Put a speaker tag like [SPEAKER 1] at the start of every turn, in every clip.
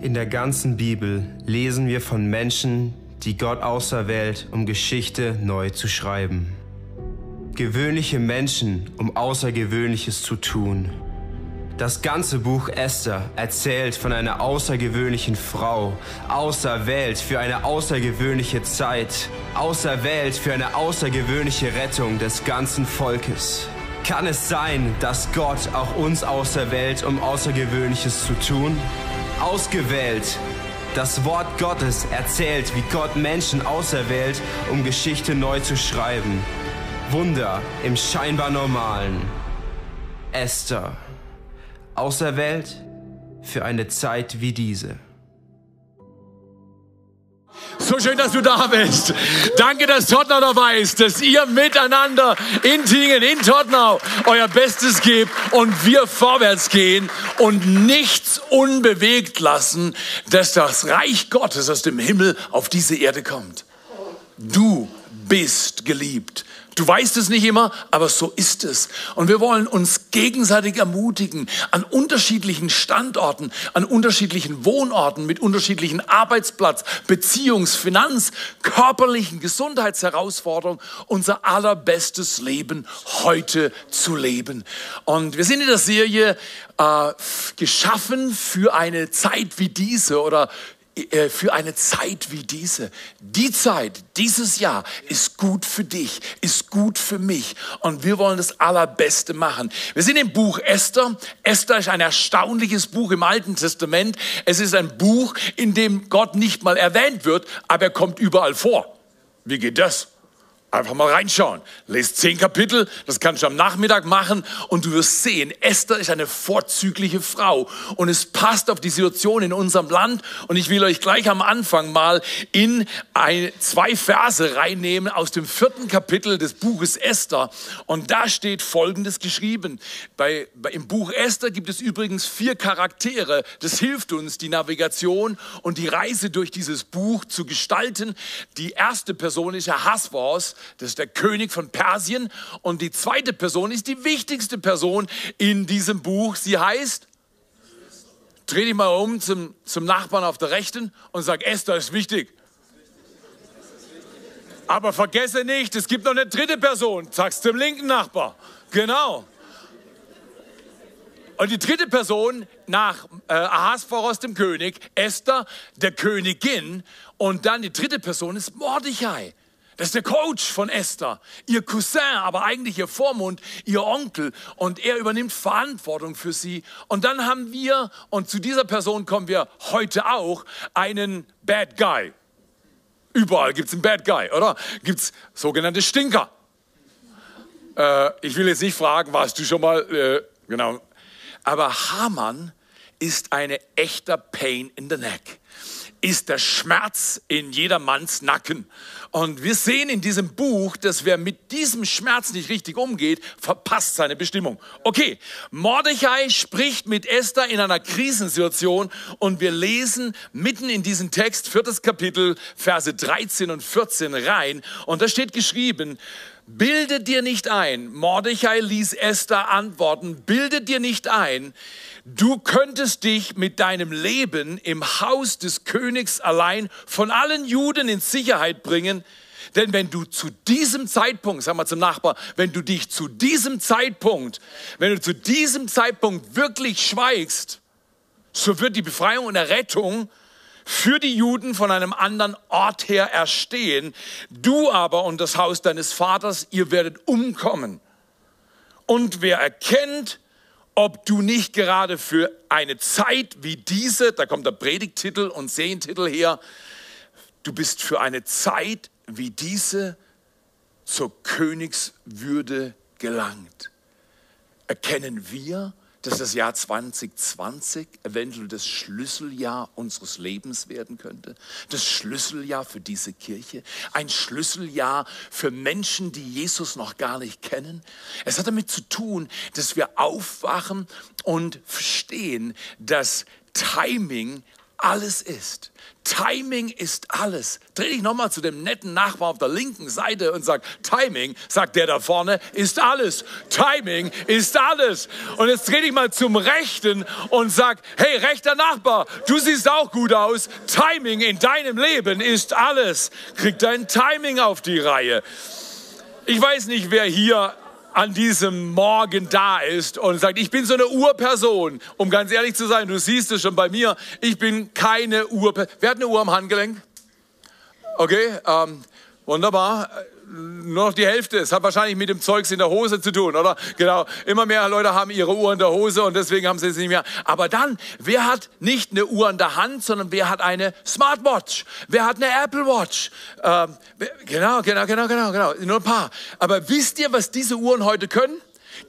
[SPEAKER 1] In der ganzen Bibel lesen wir von Menschen, die Gott auserwählt, um Geschichte neu zu schreiben. Gewöhnliche Menschen, um Außergewöhnliches zu tun. Das ganze Buch Esther erzählt von einer außergewöhnlichen Frau, auserwählt für eine außergewöhnliche Zeit, auserwählt für eine außergewöhnliche Rettung des ganzen Volkes. Kann es sein, dass Gott auch uns auserwählt, um Außergewöhnliches zu tun? Ausgewählt. Das Wort Gottes erzählt, wie Gott Menschen auserwählt, um Geschichte neu zu schreiben. Wunder im scheinbar Normalen. Esther auserwählt für eine Zeit wie diese.
[SPEAKER 2] So schön, dass du da bist. Danke, dass Tottenau dabei ist, dass ihr miteinander in Tingen, in Tottenau euer Bestes gebt und wir vorwärts gehen und nichts unbewegt lassen, dass das Reich Gottes aus dem Himmel auf diese Erde kommt. Du bist geliebt. Du weißt es nicht immer, aber so ist es. Und wir wollen uns gegenseitig ermutigen, an unterschiedlichen Standorten, an unterschiedlichen Wohnorten, mit unterschiedlichen Arbeitsplatz, Beziehungs-, Finanz-, körperlichen Gesundheitsherausforderungen unser allerbestes Leben heute zu leben. Und wir sind in der Serie äh, geschaffen für eine Zeit wie diese oder für eine Zeit wie diese. Die Zeit, dieses Jahr ist gut für dich, ist gut für mich und wir wollen das Allerbeste machen. Wir sind im Buch Esther. Esther ist ein erstaunliches Buch im Alten Testament. Es ist ein Buch, in dem Gott nicht mal erwähnt wird, aber er kommt überall vor. Wie geht das? Einfach mal reinschauen. Lest zehn Kapitel, das kannst du am Nachmittag machen und du wirst sehen, Esther ist eine vorzügliche Frau und es passt auf die Situation in unserem Land und ich will euch gleich am Anfang mal in ein, zwei Verse reinnehmen aus dem vierten Kapitel des Buches Esther und da steht Folgendes geschrieben. Bei, bei, Im Buch Esther gibt es übrigens vier Charaktere. Das hilft uns, die Navigation und die Reise durch dieses Buch zu gestalten. Die erste Person ist Ahasvos, das ist der König von Persien. Und die zweite Person ist die wichtigste Person in diesem Buch. Sie heißt, dreh dich mal um zum, zum Nachbarn auf der Rechten und sag, Esther ist wichtig. Aber vergesse nicht, es gibt noch eine dritte Person. Sag's zum linken Nachbar. Genau. Und die dritte Person nach äh, Ahasveros, dem König, Esther, der Königin. Und dann die dritte Person ist Mordechai. Das ist der Coach von Esther, ihr Cousin, aber eigentlich ihr Vormund, ihr Onkel. Und er übernimmt Verantwortung für sie. Und dann haben wir, und zu dieser Person kommen wir heute auch, einen Bad Guy. Überall gibt es einen Bad Guy, oder? Gibt es sogenannte Stinker. Äh, ich will jetzt nicht fragen, warst du schon mal, äh, genau. Aber Hamann ist eine echter Pain in the Neck ist der Schmerz in jedermanns Nacken. Und wir sehen in diesem Buch, dass wer mit diesem Schmerz nicht richtig umgeht, verpasst seine Bestimmung. Okay, Mordechai spricht mit Esther in einer Krisensituation und wir lesen mitten in diesen Text, viertes Kapitel, Verse 13 und 14 rein. Und da steht geschrieben, Bilde dir nicht ein, Mordechai ließ Esther antworten, bilde dir nicht ein, du könntest dich mit deinem Leben im Haus des Königs allein von allen Juden in Sicherheit bringen, denn wenn du zu diesem Zeitpunkt, sag mal zum Nachbar, wenn du dich zu diesem Zeitpunkt, wenn du zu diesem Zeitpunkt wirklich schweigst, so wird die Befreiung und Errettung für die Juden von einem anderen Ort her erstehen. Du aber und das Haus deines Vaters, ihr werdet umkommen. Und wer erkennt, ob du nicht gerade für eine Zeit wie diese, da kommt der Predigtitel und Sehentitel her, du bist für eine Zeit wie diese zur Königswürde gelangt. Erkennen wir, dass das Jahr 2020 eventuell das Schlüsseljahr unseres Lebens werden könnte. Das Schlüsseljahr für diese Kirche. Ein Schlüsseljahr für Menschen, die Jesus noch gar nicht kennen. Es hat damit zu tun, dass wir aufwachen und verstehen, dass Timing alles ist. Timing ist alles. Dreh dich nochmal zu dem netten Nachbar auf der linken Seite und sag, Timing, sagt der da vorne, ist alles. Timing ist alles. Und jetzt dreh dich mal zum Rechten und sag, hey, rechter Nachbar, du siehst auch gut aus. Timing in deinem Leben ist alles. Krieg dein Timing auf die Reihe. Ich weiß nicht, wer hier an diesem Morgen da ist und sagt, ich bin so eine Urperson. Um ganz ehrlich zu sein, du siehst es schon bei mir, ich bin keine Urperson. Wer hat eine Uhr am Handgelenk? Okay, ähm, wunderbar nur noch die Hälfte. Es hat wahrscheinlich mit dem Zeugs in der Hose zu tun, oder? Genau. Immer mehr Leute haben ihre Uhr in der Hose und deswegen haben sie es nicht mehr. Aber dann, wer hat nicht eine Uhr in der Hand, sondern wer hat eine Smartwatch? Wer hat eine Apple Watch? Ähm, genau, genau, genau, genau, genau. Nur ein paar. Aber wisst ihr, was diese Uhren heute können?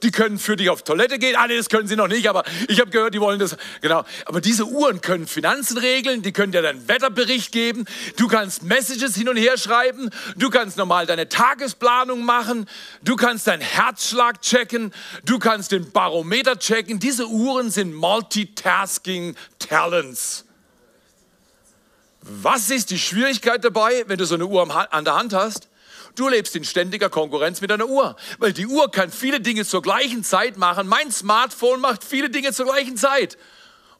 [SPEAKER 2] Die können für dich auf Toilette gehen. Ah, nee, das können sie noch nicht, aber ich habe gehört, die wollen das. Genau. Aber diese Uhren können Finanzen regeln, die können dir deinen Wetterbericht geben. Du kannst Messages hin und her schreiben. Du kannst normal deine Tagesplanung machen. Du kannst deinen Herzschlag checken. Du kannst den Barometer checken. Diese Uhren sind Multitasking Talents. Was ist die Schwierigkeit dabei, wenn du so eine Uhr an der Hand hast? Du lebst in ständiger Konkurrenz mit deiner Uhr, weil die Uhr kann viele Dinge zur gleichen Zeit machen. Mein Smartphone macht viele Dinge zur gleichen Zeit.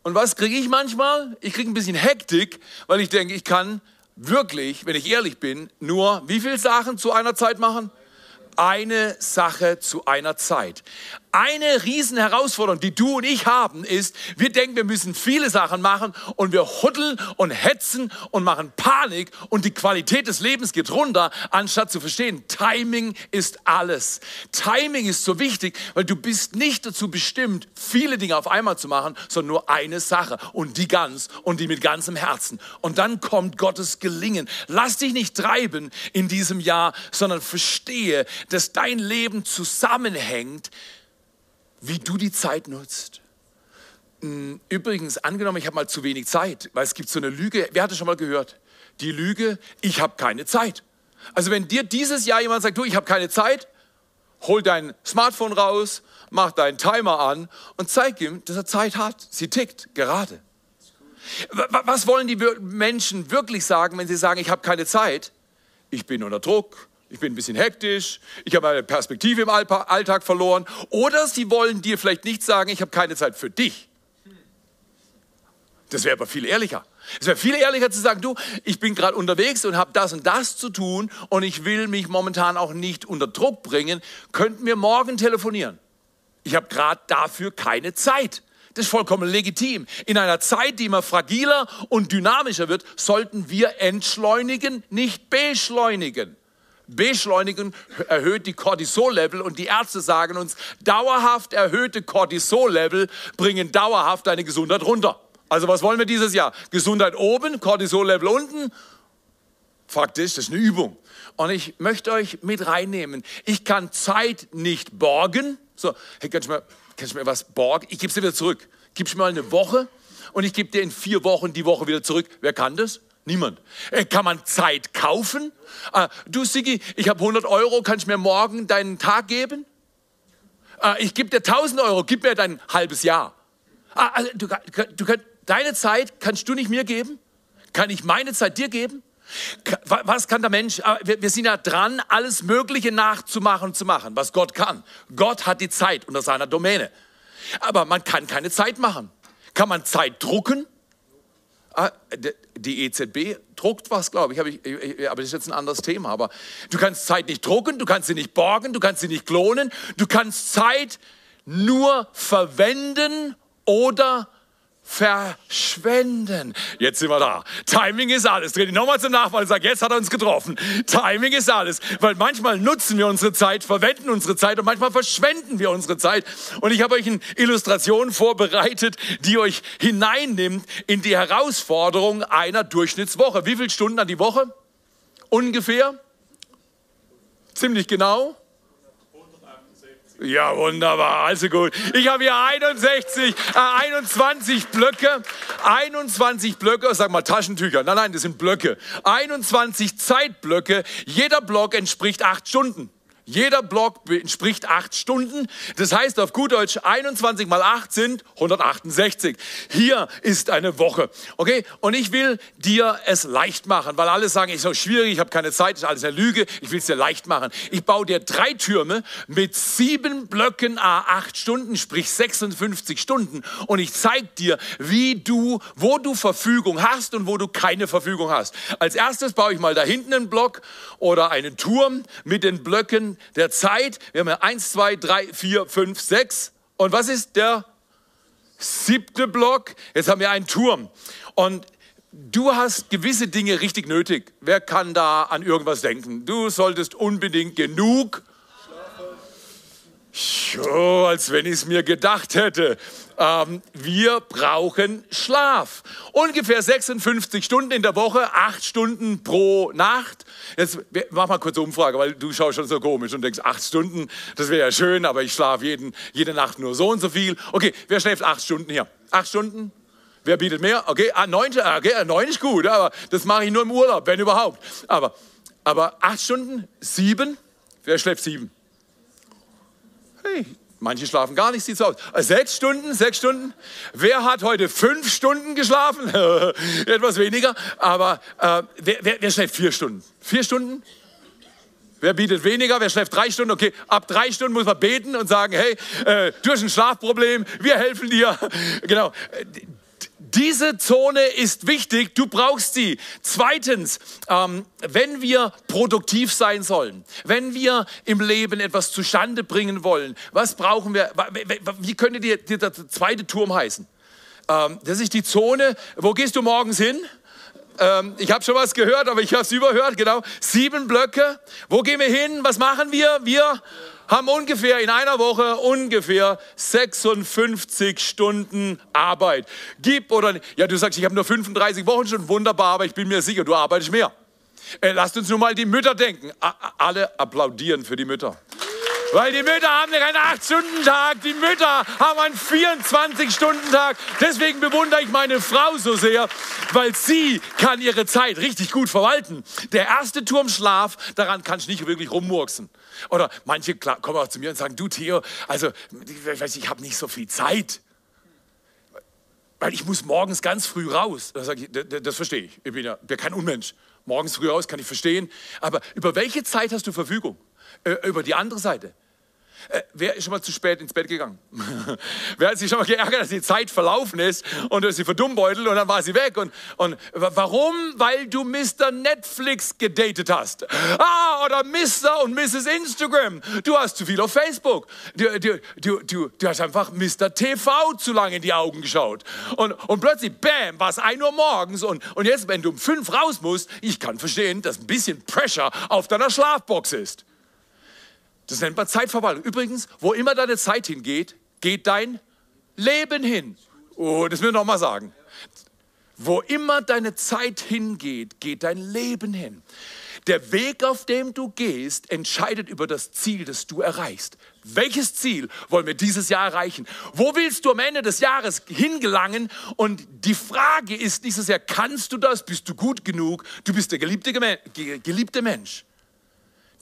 [SPEAKER 2] Und was kriege ich manchmal? Ich kriege ein bisschen Hektik, weil ich denke, ich kann wirklich, wenn ich ehrlich bin, nur wie viele Sachen zu einer Zeit machen? Eine Sache zu einer Zeit. Eine riesen Herausforderung, die du und ich haben, ist, wir denken, wir müssen viele Sachen machen und wir huddeln und hetzen und machen Panik und die Qualität des Lebens geht runter, anstatt zu verstehen, Timing ist alles. Timing ist so wichtig, weil du bist nicht dazu bestimmt, viele Dinge auf einmal zu machen, sondern nur eine Sache und die ganz und die mit ganzem Herzen. Und dann kommt Gottes Gelingen. Lass dich nicht treiben in diesem Jahr, sondern verstehe, dass dein Leben zusammenhängt wie du die Zeit nutzt. Hm, übrigens, angenommen, ich habe mal zu wenig Zeit, weil es gibt so eine Lüge. Wer hat das schon mal gehört? Die Lüge, ich habe keine Zeit. Also wenn dir dieses Jahr jemand sagt, du, ich habe keine Zeit, hol dein Smartphone raus, mach deinen Timer an und zeig ihm, dass er Zeit hat. Sie tickt gerade. Was wollen die Menschen wirklich sagen, wenn sie sagen, ich habe keine Zeit? Ich bin unter Druck, ich bin ein bisschen hektisch, ich habe meine Perspektive im Alltag verloren. Oder sie wollen dir vielleicht nicht sagen, ich habe keine Zeit für dich. Das wäre aber viel ehrlicher. Es wäre viel ehrlicher zu sagen, du, ich bin gerade unterwegs und habe das und das zu tun und ich will mich momentan auch nicht unter Druck bringen. Könnten wir morgen telefonieren? Ich habe gerade dafür keine Zeit. Das ist vollkommen legitim. In einer Zeit, die immer fragiler und dynamischer wird, sollten wir entschleunigen, nicht beschleunigen. Beschleunigen erhöht die Cortisol-Level und die Ärzte sagen uns, dauerhaft erhöhte Cortisol-Level bringen dauerhaft deine Gesundheit runter. Also was wollen wir dieses Jahr? Gesundheit oben, Cortisol-Level unten? Fakt ist, das ist eine Übung. Und ich möchte euch mit reinnehmen. Ich kann Zeit nicht borgen. So, hey, kannst du mir, kannst du mir was borgen? Ich gebe es dir wieder zurück. Gibst mir mal eine Woche und ich gebe dir in vier Wochen die Woche wieder zurück. Wer kann das? Niemand. Äh, kann man Zeit kaufen? Äh, du Sigi, ich habe 100 Euro, kannst du mir morgen deinen Tag geben? Äh, ich gebe dir 1000 Euro, gib mir dein halbes Jahr. Ah, also, du, du, deine Zeit kannst du nicht mir geben? Kann ich meine Zeit dir geben? Was kann der Mensch? Wir sind ja dran, alles Mögliche nachzumachen und zu machen, was Gott kann. Gott hat die Zeit unter seiner Domäne. Aber man kann keine Zeit machen. Kann man Zeit drucken? Ah, die EZB druckt was, glaube ich, ich, aber das ist jetzt ein anderes Thema. Aber du kannst Zeit nicht drucken, du kannst sie nicht borgen, du kannst sie nicht klonen, du kannst Zeit nur verwenden oder verschwenden. Jetzt sind wir da. Timing ist alles. Dreh dich nochmal zum Nachbarn und sag, jetzt hat er uns getroffen. Timing ist alles. Weil manchmal nutzen wir unsere Zeit, verwenden unsere Zeit und manchmal verschwenden wir unsere Zeit. Und ich habe euch eine Illustration vorbereitet, die euch hineinnimmt in die Herausforderung einer Durchschnittswoche. Wie viele Stunden an die Woche? Ungefähr? Ziemlich genau? Ja, wunderbar, also gut. Ich habe hier 61, äh, 21 Blöcke, 21 Blöcke, sag mal Taschentücher, nein, nein, das sind Blöcke. 21 Zeitblöcke, jeder Block entspricht acht Stunden. Jeder Block entspricht acht Stunden. Das heißt auf gut Deutsch 21 mal 8 sind 168. Hier ist eine Woche. Okay? Und ich will dir es leicht machen, weil alle sagen, ist so schwierig, ich habe keine Zeit, ist alles eine Lüge. Ich will es dir leicht machen. Ich baue dir drei Türme mit sieben Blöcken a acht Stunden, sprich 56 Stunden. Und ich zeige dir, wie du, wo du Verfügung hast und wo du keine Verfügung hast. Als erstes baue ich mal da hinten einen Block oder einen Turm mit den Blöcken der Zeit. Wir haben ja eins, zwei, drei, vier, fünf, sechs. Und was ist der siebte Block? Jetzt haben wir einen Turm. Und du hast gewisse Dinge richtig nötig. Wer kann da an irgendwas denken? Du solltest unbedingt genug. So, als wenn ich es mir gedacht hätte. Ähm, wir brauchen Schlaf. Ungefähr 56 Stunden in der Woche, 8 Stunden pro Nacht. Jetzt mach mal kurz Umfrage, weil du schaust schon so komisch und denkst, 8 Stunden, das wäre ja schön, aber ich schlafe jeden, jede Nacht nur so und so viel. Okay, wer schläft 8 Stunden hier? 8 Stunden? Wer bietet mehr? Okay, ah, 9, okay, 9 ist gut, aber das mache ich nur im Urlaub, wenn überhaupt. Aber, aber 8 Stunden? 7? Wer schläft 7? Hey, Manche schlafen gar nicht, sieht so aus. Äh, sechs Stunden, sechs Stunden. Wer hat heute fünf Stunden geschlafen? Etwas weniger. Aber äh, wer, wer, wer schläft vier Stunden? Vier Stunden? Wer bietet weniger? Wer schläft drei Stunden? Okay, ab drei Stunden muss man beten und sagen, hey, äh, du hast ein Schlafproblem, wir helfen dir. Genau. Diese Zone ist wichtig, du brauchst sie. Zweitens, ähm, wenn wir produktiv sein sollen, wenn wir im Leben etwas zustande bringen wollen, was brauchen wir? Wie könnte dir der zweite Turm heißen? Ähm, das ist die Zone. Wo gehst du morgens hin? Ähm, ich habe schon was gehört, aber ich habe es überhört. Genau, sieben Blöcke. Wo gehen wir hin? Was machen wir? Wir haben ungefähr in einer Woche ungefähr 56 Stunden Arbeit. Gib oder nicht. Ja, du sagst, ich habe nur 35 Wochen schon wunderbar, aber ich bin mir sicher, du arbeitest mehr. Äh, lasst uns nur mal die Mütter denken. A alle applaudieren für die Mütter. Weil die Mütter haben keinen 8-Stunden-Tag, die Mütter haben einen 24-Stunden-Tag. Deswegen bewundere ich meine Frau so sehr, weil sie kann ihre Zeit richtig gut verwalten. Der erste Turm Schlaf, daran kann ich nicht wirklich rummurksen. Oder manche kommen auch zu mir und sagen, du Theo, also ich, ich habe nicht so viel Zeit. Weil ich muss morgens ganz früh raus. Da sage ich, das, das verstehe ich. Ich bin ja kein Unmensch. Morgens früh raus kann ich verstehen. Aber über welche Zeit hast du Verfügung? Äh, über die andere Seite. Äh, wer ist schon mal zu spät ins Bett gegangen? wer hat sich schon mal geärgert, dass die Zeit verlaufen ist und du sie verdummbeutelt und dann war sie weg? Und, und warum? Weil du Mr. Netflix gedatet hast. Ah, oder Mr. und Mrs. Instagram. Du hast zu viel auf Facebook. Du, du, du, du, du hast einfach Mr. TV zu lange in die Augen geschaut. Und, und plötzlich, bam, war es 1 Uhr morgens. Und, und jetzt, wenn du um 5 raus musst, ich kann verstehen, dass ein bisschen Pressure auf deiner Schlafbox ist. Das nennt man Zeitverwaltung. Übrigens, wo immer deine Zeit hingeht, geht dein Leben hin. Oh, das will ich nochmal sagen. Wo immer deine Zeit hingeht, geht dein Leben hin. Der Weg, auf dem du gehst, entscheidet über das Ziel, das du erreichst. Welches Ziel wollen wir dieses Jahr erreichen? Wo willst du am Ende des Jahres hingelangen? Und die Frage ist dieses Jahr, kannst du das? Bist du gut genug? Du bist der geliebte, geliebte Mensch.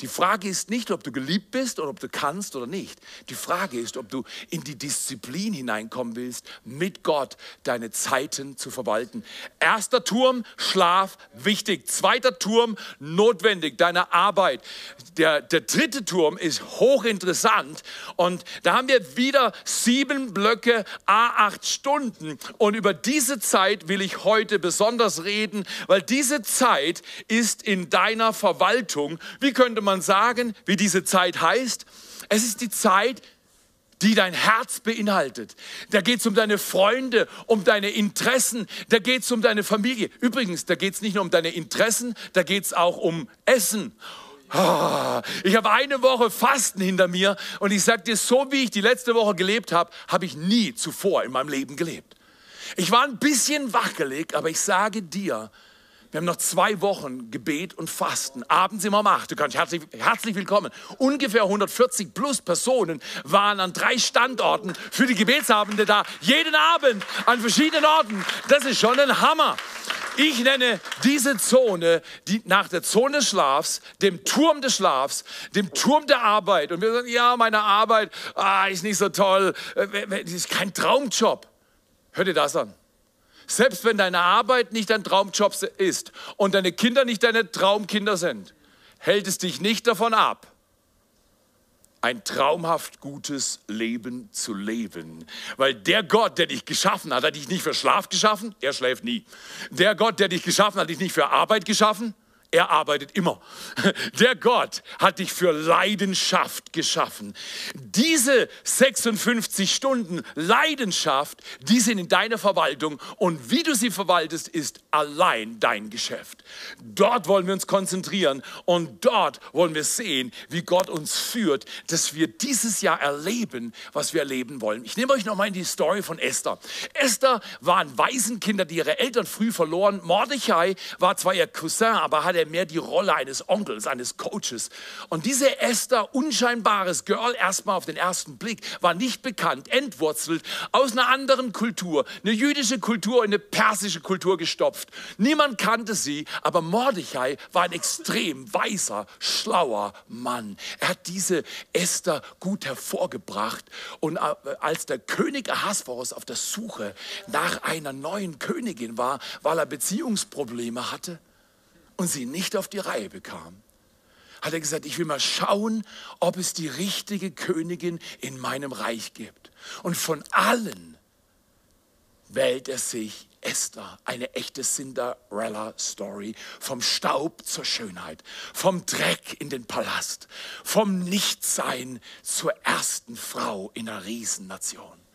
[SPEAKER 2] Die Frage ist nicht, ob du geliebt bist oder ob du kannst oder nicht. Die Frage ist, ob du in die Disziplin hineinkommen willst, mit Gott deine Zeiten zu verwalten. Erster Turm, Schlaf, wichtig. Zweiter Turm, notwendig, deine Arbeit. Der, der dritte Turm ist hochinteressant und da haben wir wieder sieben Blöcke, a acht Stunden. Und über diese Zeit will ich heute besonders reden, weil diese Zeit ist in deiner Verwaltung. Wie könnte man sagen, wie diese Zeit heißt? Es ist die Zeit, die dein Herz beinhaltet. Da geht es um deine Freunde, um deine Interessen, da geht es um deine Familie. Übrigens, da geht es nicht nur um deine Interessen, da geht es auch um Essen. Oh, ich habe eine Woche Fasten hinter mir und ich sage dir, so wie ich die letzte Woche gelebt habe, habe ich nie zuvor in meinem Leben gelebt. Ich war ein bisschen wackelig, aber ich sage dir, wir haben noch zwei Wochen Gebet und Fasten. Abends immer um acht. Du kannst herzlich, herzlich willkommen. Ungefähr 140 plus Personen waren an drei Standorten für die Gebetsabende da. Jeden Abend an verschiedenen Orten. Das ist schon ein Hammer. Ich nenne diese Zone, die nach der Zone des Schlafs, dem Turm des Schlafs, dem Turm der Arbeit. Und wir sagen, ja, meine Arbeit ah, ist nicht so toll, äh, das ist kein Traumjob. Hör dir das an. Selbst wenn deine Arbeit nicht dein Traumjob ist und deine Kinder nicht deine Traumkinder sind, hält es dich nicht davon ab, ein traumhaft gutes Leben zu leben. Weil der Gott, der dich geschaffen hat, hat dich nicht für Schlaf geschaffen, er schläft nie. Der Gott, der dich geschaffen hat, hat dich nicht für Arbeit geschaffen, er arbeitet immer. Der Gott hat dich für Leidenschaft geschaffen. Diese 56 Stunden Leidenschaft, die sind in deiner Verwaltung und wie du sie verwaltest, ist allein dein Geschäft. Dort wollen wir uns konzentrieren und dort wollen wir sehen, wie Gott uns führt, dass wir dieses Jahr erleben, was wir erleben wollen. Ich nehme euch nochmal in die Story von Esther. Esther waren Waisenkinder, die ihre Eltern früh verloren. Mordechai war zwar ihr Cousin, aber hatte er mehr die Rolle eines Onkels, eines Coaches. Und diese Esther, unscheinbares Girl, erstmal auf den ersten Blick, war nicht bekannt, entwurzelt, aus einer anderen Kultur, eine jüdische Kultur in eine persische Kultur gestopft. Niemand kannte sie, aber Mordechai war ein extrem weiser, schlauer Mann. Er hat diese Esther gut hervorgebracht. Und äh, als der König Ahasverus auf der Suche nach einer neuen Königin war, weil er Beziehungsprobleme hatte, und sie nicht auf die Reihe bekam, hat er gesagt, ich will mal schauen, ob es die richtige Königin in meinem Reich gibt. Und von allen wählt er sich Esther, eine echte Cinderella-Story, vom Staub zur Schönheit, vom Dreck in den Palast, vom Nichtsein zur ersten Frau in einer Riesennation.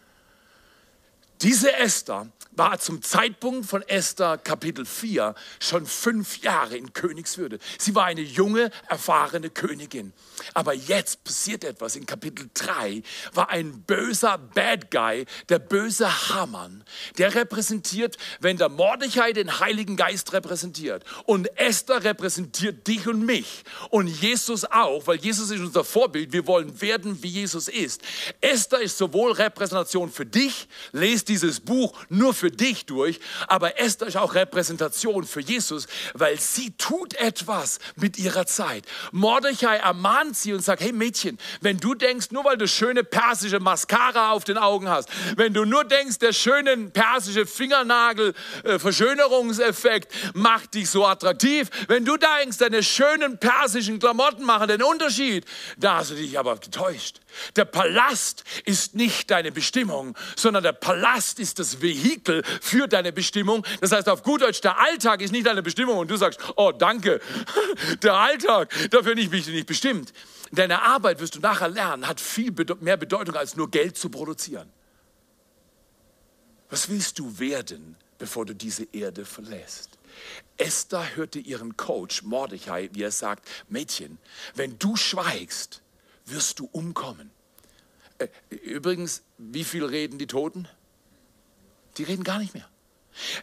[SPEAKER 2] Diese Esther war zum Zeitpunkt von Esther Kapitel 4 schon fünf Jahre in Königswürde. Sie war eine junge, erfahrene Königin. Aber jetzt passiert etwas. In Kapitel 3 war ein böser Bad Guy, der böse Hamann. Der repräsentiert, wenn der Mordechai den Heiligen Geist repräsentiert und Esther repräsentiert dich und mich und Jesus auch, weil Jesus ist unser Vorbild. Wir wollen werden, wie Jesus ist. Esther ist sowohl Repräsentation für dich, lest dieses Buch nur für dich durch, aber Esther ist auch Repräsentation für Jesus, weil sie tut etwas mit ihrer Zeit. Mordechai ermahnt sie und sagt, hey Mädchen, wenn du denkst, nur weil du schöne persische Mascara auf den Augen hast, wenn du nur denkst, der schöne persische Fingernagel äh, macht dich so attraktiv, wenn du denkst, deine schönen persischen Klamotten machen den Unterschied, da hast du dich aber getäuscht. Der Palast ist nicht deine Bestimmung, sondern der Palast ist das Vehikel für deine Bestimmung. Das heißt auf gut Deutsch, der Alltag ist nicht deine Bestimmung und du sagst, oh danke, der Alltag, dafür bin ich nicht bestimmt. Deine Arbeit wirst du nachher lernen, hat viel mehr Bedeutung als nur Geld zu produzieren. Was willst du werden, bevor du diese Erde verlässt? Esther hörte ihren Coach Mordechai, wie er sagt, Mädchen, wenn du schweigst, wirst du umkommen. Äh, übrigens, wie viel reden die Toten? Die reden gar nicht mehr.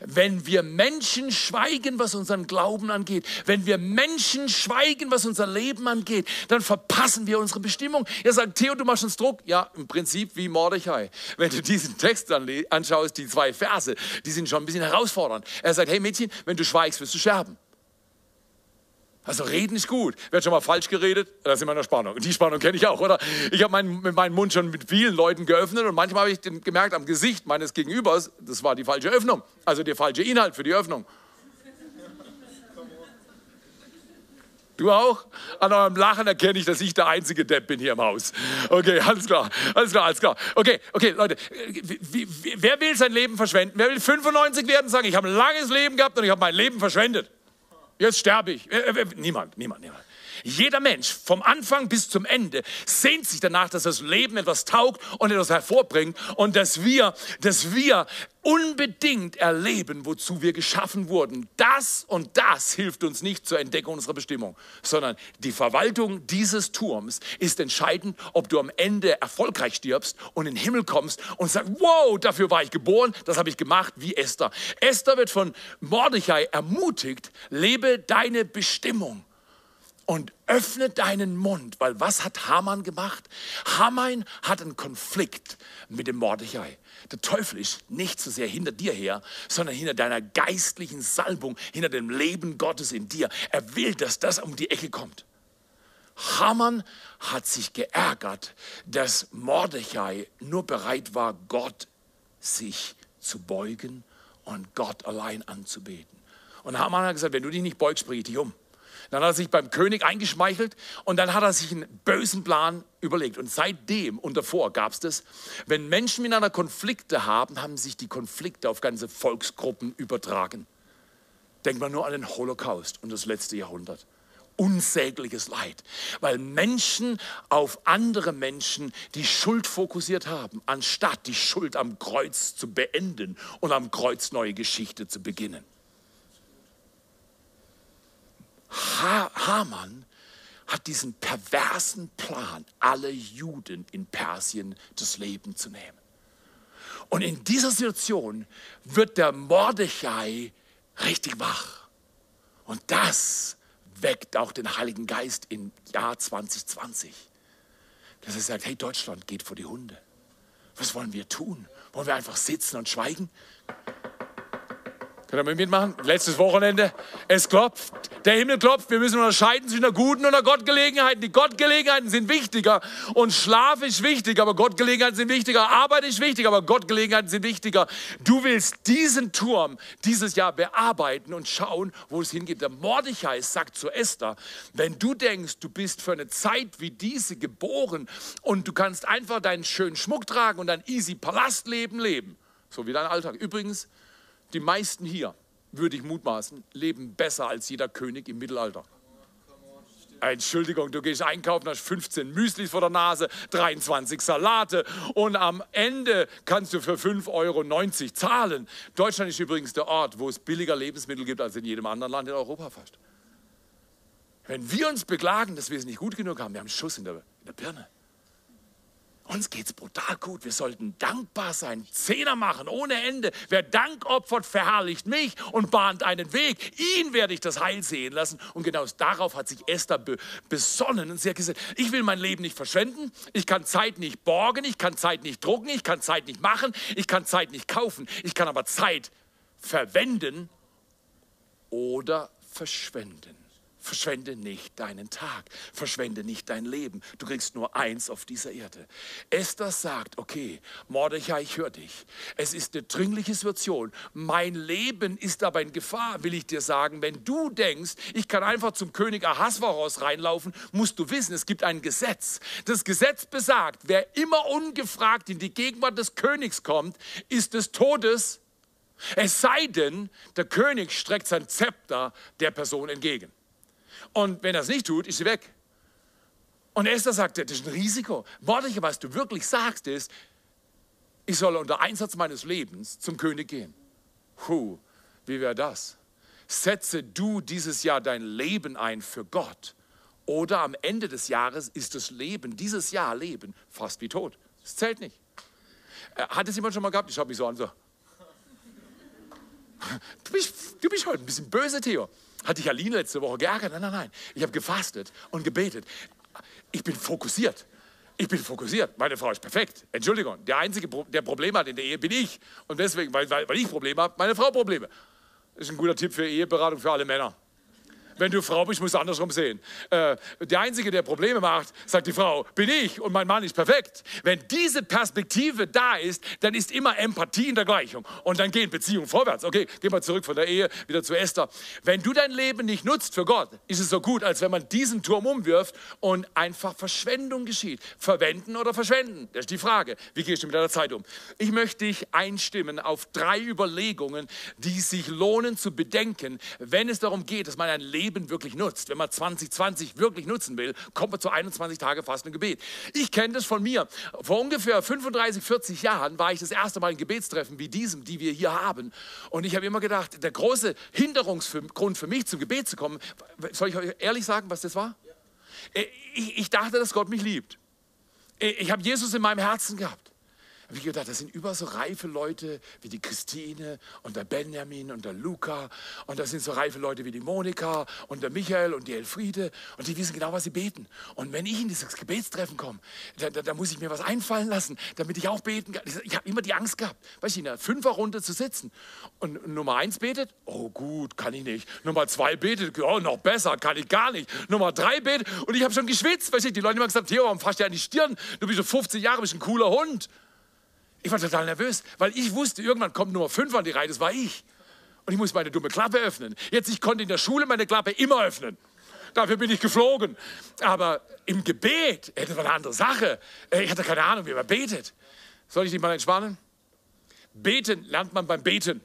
[SPEAKER 2] Wenn wir Menschen schweigen, was unseren Glauben angeht, wenn wir Menschen schweigen, was unser Leben angeht, dann verpassen wir unsere Bestimmung. Er sagt, Theo, du machst uns Druck. Ja, im Prinzip wie Mordechai. Wenn du diesen Text anschaust, die zwei Verse, die sind schon ein bisschen herausfordernd. Er sagt, hey Mädchen, wenn du schweigst, wirst du sterben. Also reden ist gut. Wer hat schon mal falsch geredet? Da sind wir in der Spannung. Die Spannung kenne ich auch, oder? Ich habe meinen, meinen Mund schon mit vielen Leuten geöffnet und manchmal habe ich gemerkt am Gesicht meines Gegenübers, das war die falsche Öffnung. Also der falsche Inhalt für die Öffnung. Du auch? An eurem Lachen erkenne ich, dass ich der einzige Depp bin hier im Haus. Okay, alles klar, alles klar, alles klar. Okay, okay, Leute, wer will sein Leben verschwenden? Wer will 95 werden und sagen, ich habe ein langes Leben gehabt und ich habe mein Leben verschwendet? Jetzt sterbe ich. Äh, äh, niemand, niemand, niemand. Jeder Mensch vom Anfang bis zum Ende sehnt sich danach, dass das Leben etwas taugt und etwas hervorbringt und dass wir, dass wir unbedingt erleben, wozu wir geschaffen wurden. Das und das hilft uns nicht zur Entdeckung unserer Bestimmung, sondern die Verwaltung dieses Turms ist entscheidend, ob du am Ende erfolgreich stirbst und in den Himmel kommst und sagst, wow, dafür war ich geboren, das habe ich gemacht, wie Esther. Esther wird von Mordechai ermutigt, lebe deine Bestimmung. Und öffne deinen Mund, weil was hat Haman gemacht? Haman hat einen Konflikt mit dem Mordechai. Der Teufel ist nicht so sehr hinter dir her, sondern hinter deiner geistlichen Salbung, hinter dem Leben Gottes in dir. Er will, dass das um die Ecke kommt. Haman hat sich geärgert, dass Mordechai nur bereit war, Gott sich zu beugen und Gott allein anzubeten. Und Haman hat gesagt, wenn du dich nicht beugst, bringe ich dich um. Dann hat er sich beim König eingeschmeichelt und dann hat er sich einen bösen Plan überlegt. Und seitdem und davor gab es das, wenn Menschen miteinander Konflikte haben, haben sich die Konflikte auf ganze Volksgruppen übertragen. Denkt man nur an den Holocaust und das letzte Jahrhundert. Unsägliches Leid, weil Menschen auf andere Menschen die Schuld fokussiert haben, anstatt die Schuld am Kreuz zu beenden und am Kreuz neue Geschichte zu beginnen. Ha Haman hat diesen perversen Plan, alle Juden in Persien das Leben zu nehmen. Und in dieser Situation wird der Mordechai richtig wach. Und das weckt auch den Heiligen Geist im Jahr 2020. Dass er sagt, hey, Deutschland geht vor die Hunde. Was wollen wir tun? Wollen wir einfach sitzen und schweigen? Könnt ihr mitmachen? Letztes Wochenende. Es klopft. Der Himmel klopft. Wir müssen unterscheiden zwischen der guten und der Gottgelegenheiten. Die Gottgelegenheiten sind wichtiger und Schlaf ist wichtig, aber Gottgelegenheiten sind wichtiger. Arbeit ist wichtig, aber Gottgelegenheiten sind wichtiger. Du willst diesen Turm dieses Jahr bearbeiten und schauen, wo es hingeht. Der Mordechai sagt zu Esther, wenn du denkst, du bist für eine Zeit wie diese geboren und du kannst einfach deinen schönen Schmuck tragen und ein easy Palastleben leben, so wie dein Alltag. Übrigens, die meisten hier, würde ich mutmaßen, leben besser als jeder König im Mittelalter. Entschuldigung, du gehst einkaufen, hast 15 Müslis vor der Nase, 23 Salate und am Ende kannst du für 5,90 Euro zahlen. Deutschland ist übrigens der Ort, wo es billiger Lebensmittel gibt als in jedem anderen Land in Europa fast. Wenn wir uns beklagen, dass wir es nicht gut genug haben, wir haben einen Schuss in der, in der Birne. Uns geht es brutal gut. Wir sollten dankbar sein, Zehner machen ohne Ende. Wer Dank opfert, verherrlicht mich und bahnt einen Weg. Ihn werde ich das Heil sehen lassen. Und genau darauf hat sich Esther be besonnen. Und sie hat gesagt, ich will mein Leben nicht verschwenden. Ich kann Zeit nicht borgen. Ich kann Zeit nicht drucken. Ich kann Zeit nicht machen. Ich kann Zeit nicht kaufen. Ich kann aber Zeit verwenden oder verschwenden. Verschwende nicht deinen Tag, verschwende nicht dein Leben. Du kriegst nur eins auf dieser Erde. Esther sagt, okay, Mordechai, ich höre dich. Es ist eine dringliche Situation. Mein Leben ist aber in Gefahr, will ich dir sagen. Wenn du denkst, ich kann einfach zum König Ahasveros reinlaufen, musst du wissen, es gibt ein Gesetz. Das Gesetz besagt, wer immer ungefragt in die Gegenwart des Königs kommt, ist des Todes. Es sei denn, der König streckt sein Zepter der Person entgegen. Und wenn er es nicht tut, ist sie weg. Und Esther sagte, das ist ein Risiko. Wortlich, was du wirklich sagst, ist, ich soll unter Einsatz meines Lebens zum König gehen. Puh, wie wäre das? Setze du dieses Jahr dein Leben ein für Gott. Oder am Ende des Jahres ist das Leben, dieses Jahr Leben, fast wie tot. Es zählt nicht. Äh, hat es jemand schon mal gehabt? Ich schaue mich so an, so. Du bist, du bist heute ein bisschen böse, Theo. Hat dich Aline letzte Woche geärgert? Nein, nein, nein. Ich habe gefastet und gebetet. Ich bin fokussiert. Ich bin fokussiert. Meine Frau ist perfekt. Entschuldigung, der Einzige, der Probleme hat in der Ehe, bin ich. Und deswegen, weil, weil, ich Probleme habe, meine Frau Probleme. Das ist ein guter Tipp für Eheberatung für alle Männer. Wenn du Frau bist, musst du andersrum sehen. Äh, der Einzige, der Probleme macht, sagt die Frau, bin ich und mein Mann ist perfekt. Wenn diese Perspektive da ist, dann ist immer Empathie in der Gleichung. Und dann gehen Beziehungen vorwärts. Okay, gehen wir zurück von der Ehe wieder zu Esther. Wenn du dein Leben nicht nutzt für Gott, ist es so gut, als wenn man diesen Turm umwirft und einfach Verschwendung geschieht. Verwenden oder verschwenden? Das ist die Frage. Wie gehst du mit deiner Zeit um? Ich möchte dich einstimmen auf drei Überlegungen, die sich lohnen zu bedenken, wenn es darum geht, dass man ein Leben Leben wirklich nutzt, wenn man 2020 wirklich nutzen will, kommt man zu 21 Tage Fasten und Gebet. Ich kenne das von mir. Vor ungefähr 35, 40 Jahren war ich das erste Mal in Gebetstreffen wie diesem, die wir hier haben. Und ich habe immer gedacht, der große Hinderungsgrund für mich zum Gebet zu kommen, soll ich euch ehrlich sagen, was das war? Äh, ich, dachte, dass Gott mich liebt. Äh, ich habe Jesus in meinem Herzen gehabt. Ich gedacht, das sind über so reife Leute wie die Christine und der Benjamin und der Luca und das sind so reife Leute wie die Monika und der Michael und die Elfriede und die wissen genau, was sie beten. Und wenn ich in dieses Gebetstreffen komme, da, da, da muss ich mir was einfallen lassen, damit ich auch beten kann. Ich habe immer die Angst gehabt, weißt du, in der Fünferrunde zu sitzen. Und Nummer eins betet, oh gut, kann ich nicht. Nummer zwei betet, oh, noch besser, kann ich gar nicht. Nummer drei betet und ich habe schon geschwitzt, weißt du, die Leute haben gesagt, Theo, warum fasst du an die Stirn? Du bist schon 50 Jahre, bist ein cooler Hund. Ich war total nervös, weil ich wusste, irgendwann kommt Nummer 5 an die Reihe, das war ich. Und ich muss meine dumme Klappe öffnen. Jetzt, ich konnte in der Schule meine Klappe immer öffnen. Dafür bin ich geflogen. Aber im Gebet, das war eine andere Sache. Ich hatte keine Ahnung, wie man betet. Soll ich dich mal entspannen? Beten lernt man beim Beten.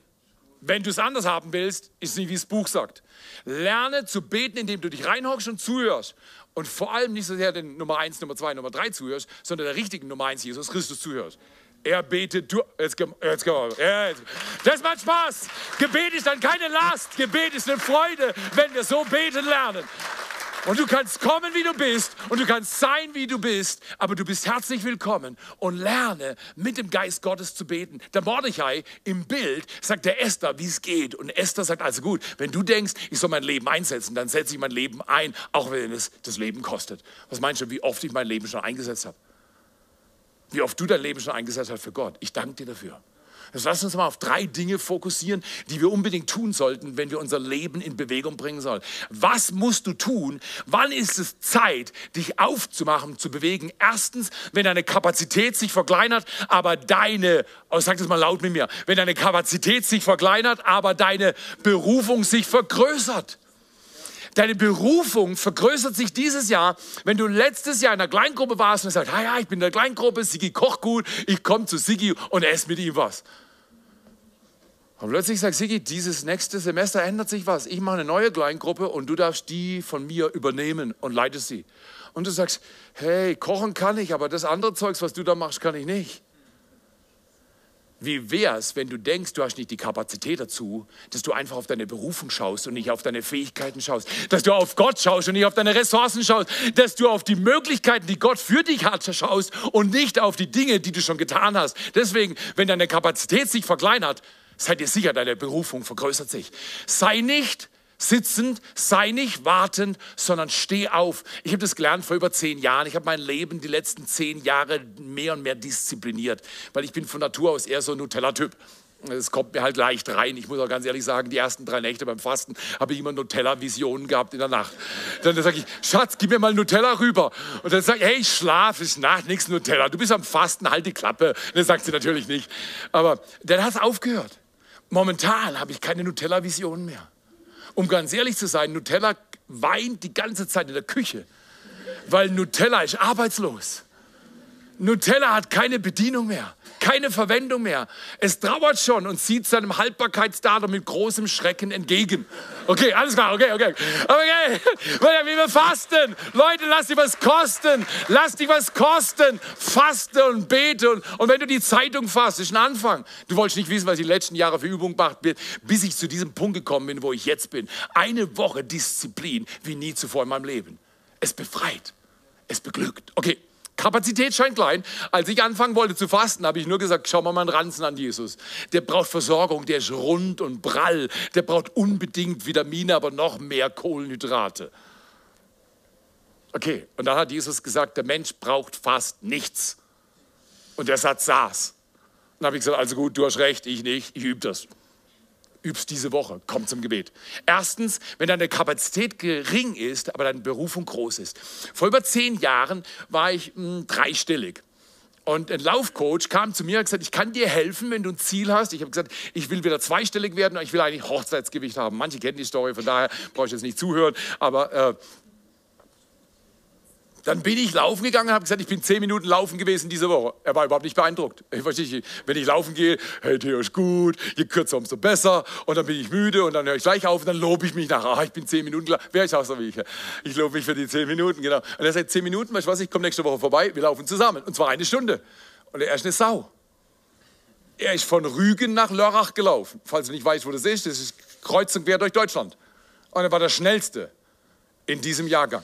[SPEAKER 2] Wenn du es anders haben willst, ist es nicht, wie das Buch sagt. Lerne zu beten, indem du dich reinhockst und zuhörst. Und vor allem nicht so sehr den Nummer 1, Nummer 2, Nummer 3 zuhörst, sondern der richtigen Nummer 1, Jesus Christus zuhörst. Er betet durch. Jetzt, jetzt, jetzt. Das macht Spaß. Gebet ist dann keine Last. Gebet ist eine Freude, wenn wir so beten lernen. Und du kannst kommen, wie du bist, und du kannst sein, wie du bist, aber du bist herzlich willkommen und lerne mit dem Geist Gottes zu beten. Der Mordechai im Bild sagt der Esther, wie es geht. Und Esther sagt also gut, wenn du denkst, ich soll mein Leben einsetzen, dann setze ich mein Leben ein, auch wenn es das Leben kostet. Was meinst du, wie oft ich mein Leben schon eingesetzt habe? Wie oft du dein Leben schon eingesetzt hast für Gott. Ich danke dir dafür. Jetzt lass uns mal auf drei Dinge fokussieren, die wir unbedingt tun sollten, wenn wir unser Leben in Bewegung bringen sollen. Was musst du tun? Wann ist es Zeit, dich aufzumachen, zu bewegen? Erstens, wenn deine Kapazität sich verkleinert, aber deine, oh, sag das mal laut mit mir, wenn deine Kapazität sich verkleinert, aber deine Berufung sich vergrößert. Deine Berufung vergrößert sich dieses Jahr, wenn du letztes Jahr in der Kleingruppe warst und sagst, ja, ja, ich bin in der Kleingruppe, Sigi kocht gut, ich komme zu Sigi und esse mit ihm was. Und plötzlich sagt Sigi, dieses nächste Semester ändert sich was. Ich mache eine neue Kleingruppe und du darfst die von mir übernehmen und leitest sie. Und du sagst, hey, kochen kann ich, aber das andere Zeugs, was du da machst, kann ich nicht. Wie wäre es, wenn du denkst, du hast nicht die Kapazität dazu, dass du einfach auf deine Berufung schaust und nicht auf deine Fähigkeiten schaust, dass du auf Gott schaust und nicht auf deine Ressourcen schaust, dass du auf die Möglichkeiten, die Gott für dich hat, schaust und nicht auf die Dinge, die du schon getan hast. Deswegen, wenn deine Kapazität sich verkleinert, seid ihr sicher, deine Berufung vergrößert sich. Sei nicht sitzend, sei nicht wartend, sondern steh auf. Ich habe das gelernt vor über zehn Jahren. Ich habe mein Leben die letzten zehn Jahre mehr und mehr diszipliniert, weil ich bin von Natur aus eher so ein Nutella-Typ. Es kommt mir halt leicht rein. Ich muss auch ganz ehrlich sagen, die ersten drei Nächte beim Fasten habe ich immer Nutella-Visionen gehabt in der Nacht. Dann sage ich, Schatz, gib mir mal Nutella rüber. Und dann sage ich, hey, ich schlaf, ist Nacht, nichts Nutella. Du bist am Fasten, halt die Klappe. Und das sagt sie natürlich nicht. Aber dann hat es aufgehört. Momentan habe ich keine Nutella-Visionen mehr um ganz ehrlich zu sein, Nutella weint die ganze Zeit in der Küche, weil Nutella ist arbeitslos. Nutella hat keine Bedienung mehr, keine Verwendung mehr. Es trauert schon und zieht seinem Haltbarkeitsdatum mit großem Schrecken entgegen. Okay, alles klar, okay, okay. Okay, wir fasten. Leute, lass dich was kosten. Lass dich was kosten. Faste und bete. Und, und wenn du die Zeitung fasst, ist ein Anfang. Du wolltest nicht wissen, was ich die letzten Jahre für Übung gemacht bin, bis ich zu diesem Punkt gekommen bin, wo ich jetzt bin. Eine Woche Disziplin wie nie zuvor in meinem Leben. Es befreit. Es beglückt. Okay. Kapazität scheint klein. Als ich anfangen wollte zu fasten, habe ich nur gesagt, schau mal meinen Ranzen an Jesus. Der braucht Versorgung, der ist rund und prall. Der braucht unbedingt Vitamine, aber noch mehr Kohlenhydrate. Okay, und dann hat Jesus gesagt, der Mensch braucht fast nichts. Und der Satz saß. Dann habe ich gesagt, also gut, du hast recht, ich nicht, ich übe das übst diese Woche. Komm zum Gebet. Erstens, wenn deine Kapazität gering ist, aber deine Berufung groß ist. Vor über zehn Jahren war ich mh, hm, dreistellig. Und ein Laufcoach kam zu mir und gesagt, ich kann dir helfen, wenn du ein Ziel hast. Ich habe gesagt, ich will wieder zweistellig werden, ich will eigentlich Hochzeitsgewicht haben. Manche kennen die Story, von daher brauche ich jetzt nicht zuhören. Aber äh, dann bin ich laufen gegangen und habe gesagt, ich bin zehn Minuten laufen gewesen diese Woche. Er war überhaupt nicht beeindruckt. Ich verstehe, wenn ich laufen gehe, hey, Theo ist gut, je kürzer, umso besser. Und dann bin ich müde und dann höre ich gleich auf und dann lobe ich mich nach. Ah, ich bin zehn Minuten gelaufen. Wer ist auch so wie ich? Ich lobe mich für die zehn Minuten, genau. Und er sagt, zehn Minuten, weißt du was, ich komme nächste Woche vorbei, wir laufen zusammen. Und zwar eine Stunde. Und er ist eine Sau. Er ist von Rügen nach Lörrach gelaufen. Falls du nicht weißt, wo das ist, das ist Kreuzung quer durch Deutschland. Und er war der Schnellste in diesem Jahrgang.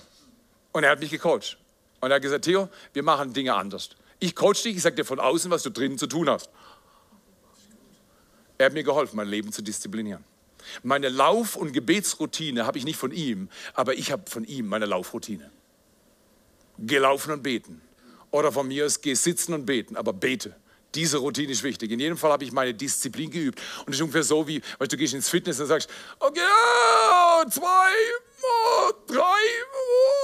[SPEAKER 2] Und er hat mich gecoacht. Und er hat gesagt, Theo, wir machen Dinge anders. Ich coach dich, ich sage dir von außen, was du drinnen zu tun hast. Er hat mir geholfen, mein Leben zu disziplinieren. Meine Lauf- und Gebetsroutine habe ich nicht von ihm, aber ich habe von ihm meine Laufroutine. Geh laufen und beten. Oder von mir aus geh sitzen und beten, aber bete. Diese Routine ist wichtig. In jedem Fall habe ich meine Disziplin geübt. Und es ist ungefähr so, wie weißt, du gehst ins Fitness und sagst, okay, zwei, oh, drei, oh,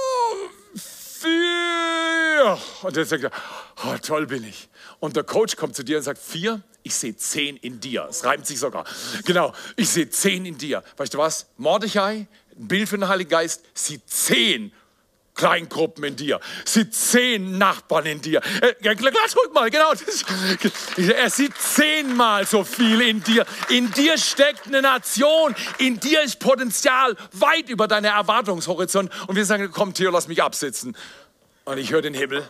[SPEAKER 2] vier. Und dann sagt er, oh, toll bin ich. Und der Coach kommt zu dir und sagt, vier, ich sehe zehn in dir. Es reimt sich sogar. Genau, ich sehe zehn in dir. Weißt du was? Mordechai, ein Bild für den Heiligen Geist, sieht zehn Kleingruppen in dir, sieht zehn Nachbarn in dir. Äh, klatsch ruhig mal, genau. Er sieht zehnmal so viel in dir. In dir steckt eine Nation. In dir ist Potenzial weit über deine Erwartungshorizont. Und wir sagen, komm, Theo, lass mich absitzen. Und ich höre den Himmel.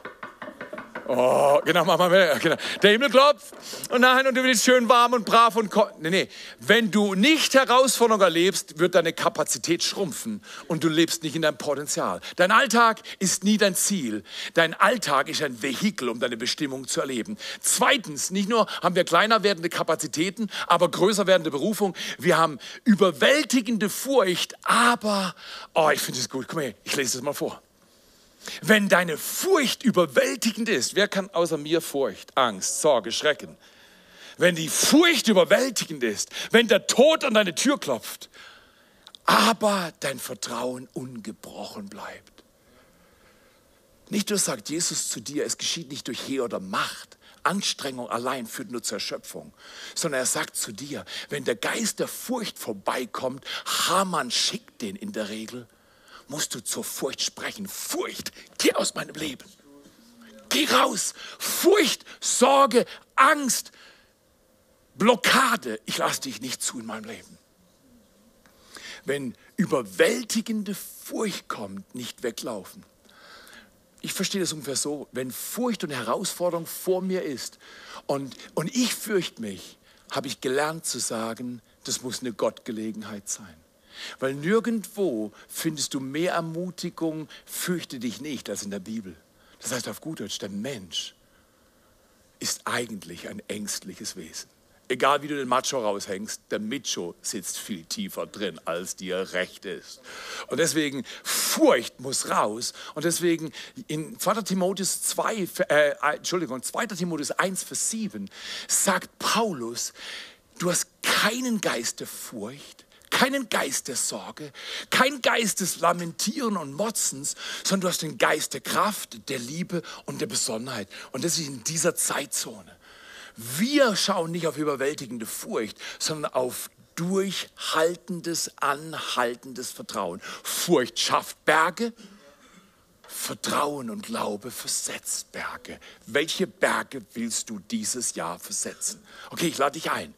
[SPEAKER 2] Oh, genau, mach mal mehr. Genau. Der Himmel klopft und nein, und du willst schön warm und brav und nee, nee. Wenn du nicht Herausforderungen erlebst, wird deine Kapazität schrumpfen und du lebst nicht in deinem Potenzial. Dein Alltag ist nie dein Ziel. Dein Alltag ist ein Vehikel, um deine Bestimmung zu erleben. Zweitens, nicht nur haben wir kleiner werdende Kapazitäten, aber größer werdende Berufung. Wir haben überwältigende Furcht, aber, oh, ich finde es gut. Guck mal her, ich lese es mal vor. Wenn deine Furcht überwältigend ist, wer kann außer mir Furcht, Angst, Sorge, Schrecken? Wenn die Furcht überwältigend ist, wenn der Tod an deine Tür klopft, aber dein Vertrauen ungebrochen bleibt. Nicht nur sagt Jesus zu dir, es geschieht nicht durch Heer oder Macht, Anstrengung allein führt nur zur Erschöpfung, sondern er sagt zu dir, wenn der Geist der Furcht vorbeikommt, Hamann schickt den in der Regel, musst du zur Furcht sprechen. Furcht, geh aus meinem Leben. Geh raus. Furcht, Sorge, Angst, Blockade. Ich lasse dich nicht zu in meinem Leben. Wenn überwältigende Furcht kommt, nicht weglaufen. Ich verstehe das ungefähr so, wenn Furcht und Herausforderung vor mir ist und, und ich fürchte mich, habe ich gelernt zu sagen, das muss eine Gottgelegenheit sein. Weil nirgendwo findest du mehr Ermutigung, fürchte dich nicht, als in der Bibel. Das heißt auf gut Deutsch, der Mensch ist eigentlich ein ängstliches Wesen. Egal wie du den Macho raushängst, der Micho sitzt viel tiefer drin, als dir recht ist. Und deswegen, Furcht muss raus. Und deswegen in 2. Timotheus 2, äh, Entschuldigung, 2. Timotheus 1, Vers 7 sagt Paulus, du hast keinen Geist der Furcht, keinen Geist der Sorge, kein Geist des Lamentieren und Motzens, sondern du hast den Geist der Kraft, der Liebe und der Besonnenheit. Und das ist in dieser Zeitzone. Wir schauen nicht auf überwältigende Furcht, sondern auf durchhaltendes, anhaltendes Vertrauen. Furcht schafft Berge, Vertrauen und Glaube versetzt Berge. Welche Berge willst du dieses Jahr versetzen? Okay, ich lade dich ein.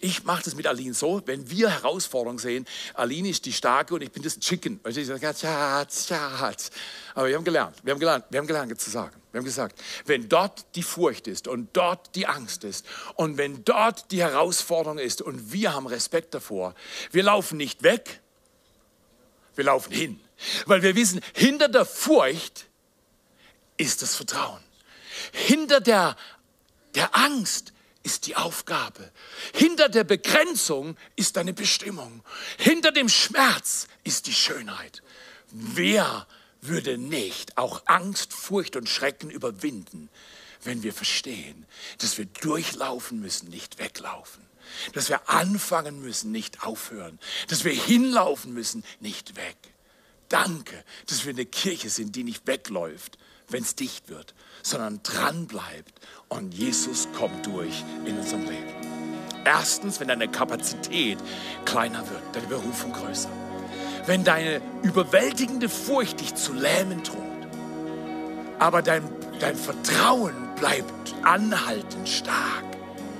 [SPEAKER 2] Ich mache das mit Aline so, wenn wir Herausforderungen sehen, Aline ist die Starke und ich bin das Chicken. Und ich sage, Schatz, Schatz. Aber wir haben gelernt, wir haben gelernt, wir haben gelernt zu sagen. Wir haben gesagt, wenn dort die Furcht ist und dort die Angst ist und wenn dort die Herausforderung ist und wir haben Respekt davor, wir laufen nicht weg, wir laufen hin. Weil wir wissen, hinter der Furcht ist das Vertrauen. Hinter der, der Angst ist die Aufgabe. Hinter der Begrenzung ist deine Bestimmung. Hinter dem Schmerz ist die Schönheit. Wer würde nicht auch Angst, Furcht und Schrecken überwinden, wenn wir verstehen, dass wir durchlaufen müssen, nicht weglaufen. Dass wir anfangen müssen, nicht aufhören. Dass wir hinlaufen müssen, nicht weg. Danke, dass wir eine Kirche sind, die nicht wegläuft, wenn es dicht wird, sondern dran bleibt und Jesus kommt durch in unserem Leben. Erstens, wenn deine Kapazität kleiner wird, deine Berufung größer. Wenn deine überwältigende Furcht dich zu lähmen droht, aber dein, dein Vertrauen bleibt anhaltend stark.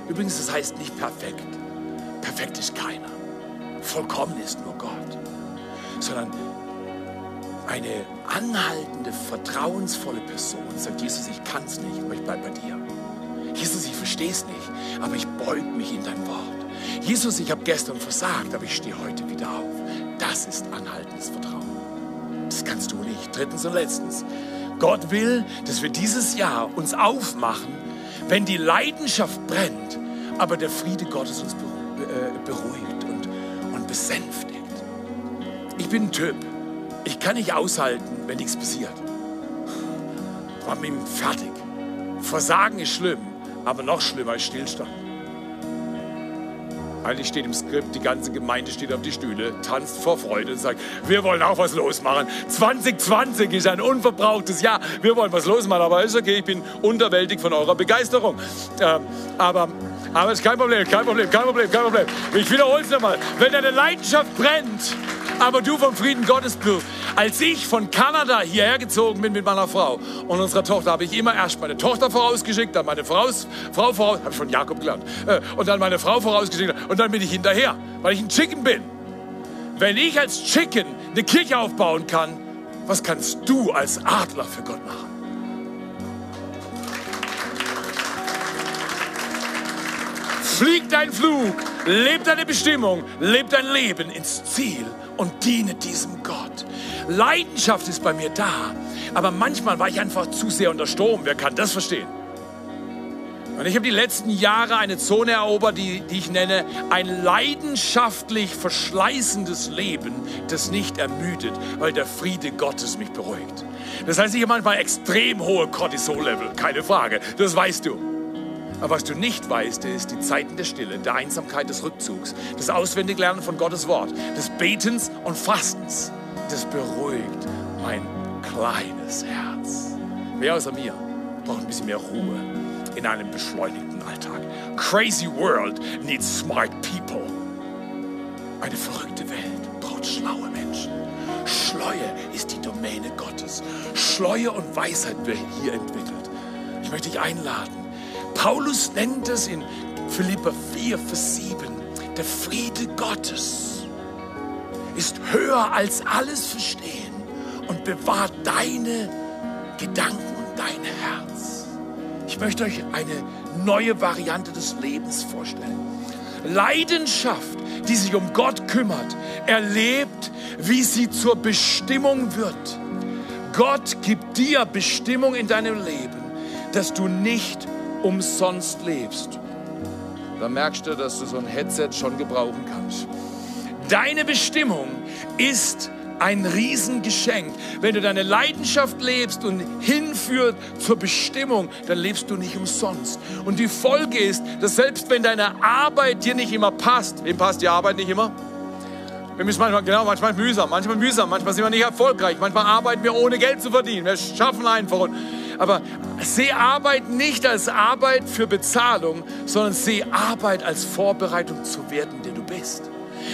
[SPEAKER 2] Übrigens, das heißt nicht perfekt. Perfekt ist keiner. Vollkommen ist nur Gott. Sondern eine anhaltende, vertrauensvolle Person sagt, Jesus, ich kann es nicht, aber ich bleibe bei dir. Jesus, ich verstehe es nicht, aber ich beug mich in dein Wort. Jesus, ich habe gestern versagt, aber ich stehe heute wieder auf. Das ist anhaltendes Vertrauen. Das kannst du nicht. Drittens und letztens, Gott will, dass wir dieses Jahr uns aufmachen, wenn die Leidenschaft brennt, aber der Friede Gottes uns äh, beruhigt und, und besänftigt. Ich bin ein Typ. Ich kann nicht aushalten, wenn nichts passiert. Ich bin ihm fertig. Versagen ist schlimm, aber noch schlimmer ist Stillstand. Eigentlich steht im Skript, die ganze Gemeinde steht auf die Stühle, tanzt vor Freude und sagt, wir wollen auch was losmachen. 2020 ist ein unverbrauchtes Jahr. Wir wollen was losmachen, aber ist okay, ich bin unterwältigt von eurer Begeisterung. Ähm, aber, aber ist kein Problem, kein Problem, kein Problem, kein Problem. Ich wiederhole es nochmal. Wenn deine Leidenschaft brennt, aber du vom Frieden Gottes bist. Als ich von Kanada hierher gezogen bin mit meiner Frau und unserer Tochter, habe ich immer erst meine Tochter vorausgeschickt, dann meine Frau, Frau voraus, habe ich von Jakob gelernt, äh, und dann meine Frau vorausgeschickt und dann bin ich hinterher, weil ich ein Chicken bin. Wenn ich als Chicken eine Kirche aufbauen kann, was kannst du als Adler für Gott machen? Flieg dein Flug, leb deine Bestimmung, leb dein Leben ins Ziel und diene diesem Gott. Leidenschaft ist bei mir da, aber manchmal war ich einfach zu sehr unter Strom. Wer kann das verstehen? Und ich habe die letzten Jahre eine Zone erobert, die, die ich nenne ein leidenschaftlich verschleißendes Leben, das nicht ermüdet, weil der Friede Gottes mich beruhigt. Das heißt, ich habe manchmal extrem hohe Cortisol-Level, keine Frage, das weißt du. Aber was du nicht weißt, ist die Zeiten der Stille, der Einsamkeit, des Rückzugs, das Auswendiglernen von Gottes Wort, des Betens und Fastens. Das beruhigt mein kleines Herz. Wer außer mir braucht ein bisschen mehr Ruhe in einem beschleunigten Alltag? Crazy world needs smart people. Eine verrückte Welt braucht schlaue Menschen. Schleue ist die Domäne Gottes. Schleue und Weisheit wird hier entwickelt. Ich möchte dich einladen, Paulus nennt es in Philippa 4, Vers 7, der Friede Gottes ist höher als alles Verstehen und bewahrt deine Gedanken und dein Herz. Ich möchte euch eine neue Variante des Lebens vorstellen. Leidenschaft, die sich um Gott kümmert, erlebt, wie sie zur Bestimmung wird. Gott gibt dir Bestimmung in deinem Leben, dass du nicht umsonst lebst, dann merkst du, dass du so ein Headset schon gebrauchen kannst. Deine Bestimmung ist ein Riesengeschenk. Wenn du deine Leidenschaft lebst und hinführt zur Bestimmung, dann lebst du nicht umsonst. Und die Folge ist, dass selbst wenn deine Arbeit dir nicht immer passt, wem passt die Arbeit nicht immer? Wir müssen manchmal, genau, manchmal mühsam, manchmal mühsam, manchmal sind wir nicht erfolgreich, manchmal arbeiten wir ohne Geld zu verdienen. Wir schaffen einfach. Aber sehe Arbeit nicht als Arbeit für Bezahlung, sondern sehe Arbeit als Vorbereitung zu werden, der du bist.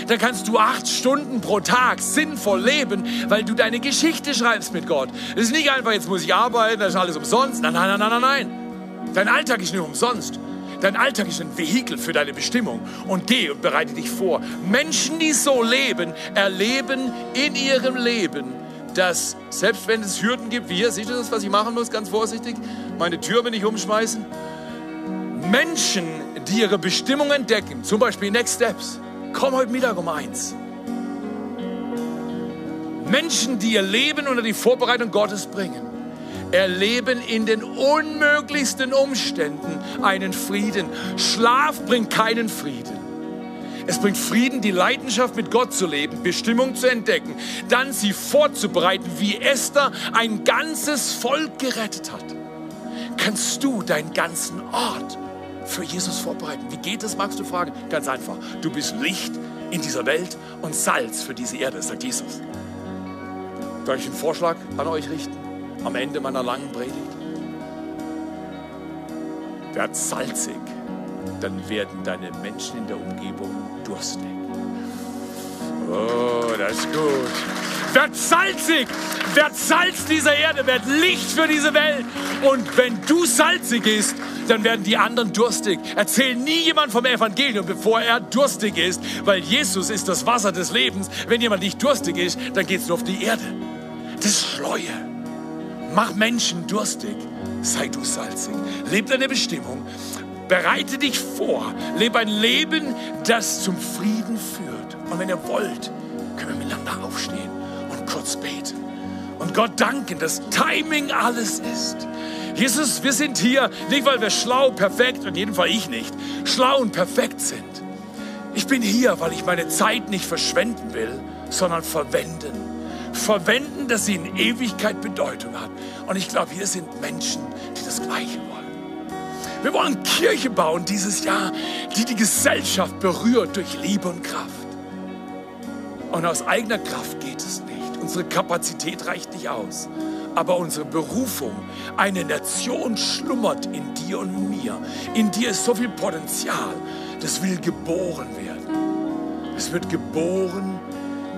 [SPEAKER 2] Dann kannst du acht Stunden pro Tag sinnvoll leben, weil du deine Geschichte schreibst mit Gott. Es ist nicht einfach, jetzt muss ich arbeiten, das ist alles umsonst. Nein, nein, nein, nein, nein. Dein Alltag ist nicht umsonst. Dein Alltag ist ein Vehikel für deine Bestimmung. Und geh und bereite dich vor. Menschen, die so leben, erleben in ihrem Leben dass selbst wenn es Hürden gibt, wie hier, siehst du das, was ich machen muss, ganz vorsichtig, meine Tür will ich umschmeißen. Menschen, die ihre Bestimmung entdecken, zum Beispiel Next Steps, komm heute Mittag um eins. Menschen, die ihr Leben unter die Vorbereitung Gottes bringen, erleben in den unmöglichsten Umständen einen Frieden. Schlaf bringt keinen Frieden. Es bringt Frieden, die Leidenschaft mit Gott zu leben, Bestimmung zu entdecken, dann sie vorzubereiten, wie Esther ein ganzes Volk gerettet hat. Kannst du deinen ganzen Ort für Jesus vorbereiten? Wie geht das, magst du fragen? Ganz einfach. Du bist Licht in dieser Welt und Salz für diese Erde, sagt Jesus. Soll ich einen Vorschlag an euch richten? Am Ende meiner langen Predigt? Werd salzig dann werden deine Menschen in der Umgebung durstig. Oh, das ist gut. Werd salzig, werd Salz dieser Erde, werd Licht für diese Welt. Und wenn du salzig bist, dann werden die anderen durstig. Erzähl nie jemand vom Evangelium, bevor er durstig ist, weil Jesus ist das Wasser des Lebens. Wenn jemand nicht durstig ist, dann geht es nur auf die Erde. Das ist Schleue. Mach Menschen durstig. Sei du salzig. Leb deine Bestimmung. Bereite dich vor. Lebe ein Leben, das zum Frieden führt. Und wenn ihr wollt, können wir miteinander aufstehen und kurz beten. und Gott danken, dass Timing alles ist. Jesus, wir sind hier nicht, weil wir schlau, perfekt, in jedem Fall ich nicht, schlau und perfekt sind. Ich bin hier, weil ich meine Zeit nicht verschwenden will, sondern verwenden. Verwenden, dass sie in Ewigkeit Bedeutung hat. Und ich glaube, hier sind Menschen, die das Gleiche wollen. Wir wollen Kirche bauen dieses Jahr, die die Gesellschaft berührt durch Liebe und Kraft. Und aus eigener Kraft geht es nicht. Unsere Kapazität reicht nicht aus. Aber unsere Berufung, eine Nation schlummert in dir und mir. In dir ist so viel Potenzial, das will geboren werden. Es wird geboren,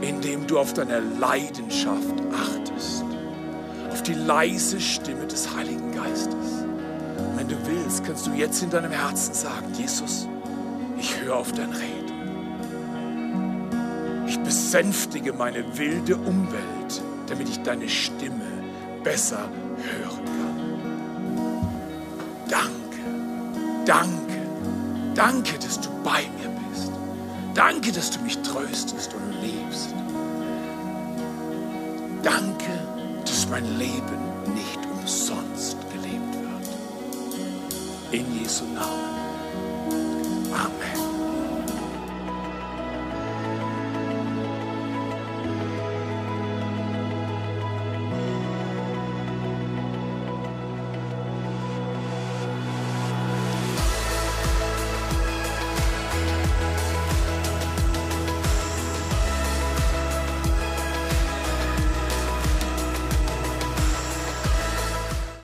[SPEAKER 2] indem du auf deine Leidenschaft achtest. Auf die leise Stimme des Heiligen willst, kannst du jetzt in deinem Herzen sagen, Jesus, ich höre auf dein Reden. Ich besänftige meine wilde Umwelt, damit ich deine Stimme besser hören kann. Danke, danke, danke, dass du bei mir bist. Danke, dass du mich tröstest und liebst. Danke, dass mein Leben gelebt wird. In Jesu Namen. Amen.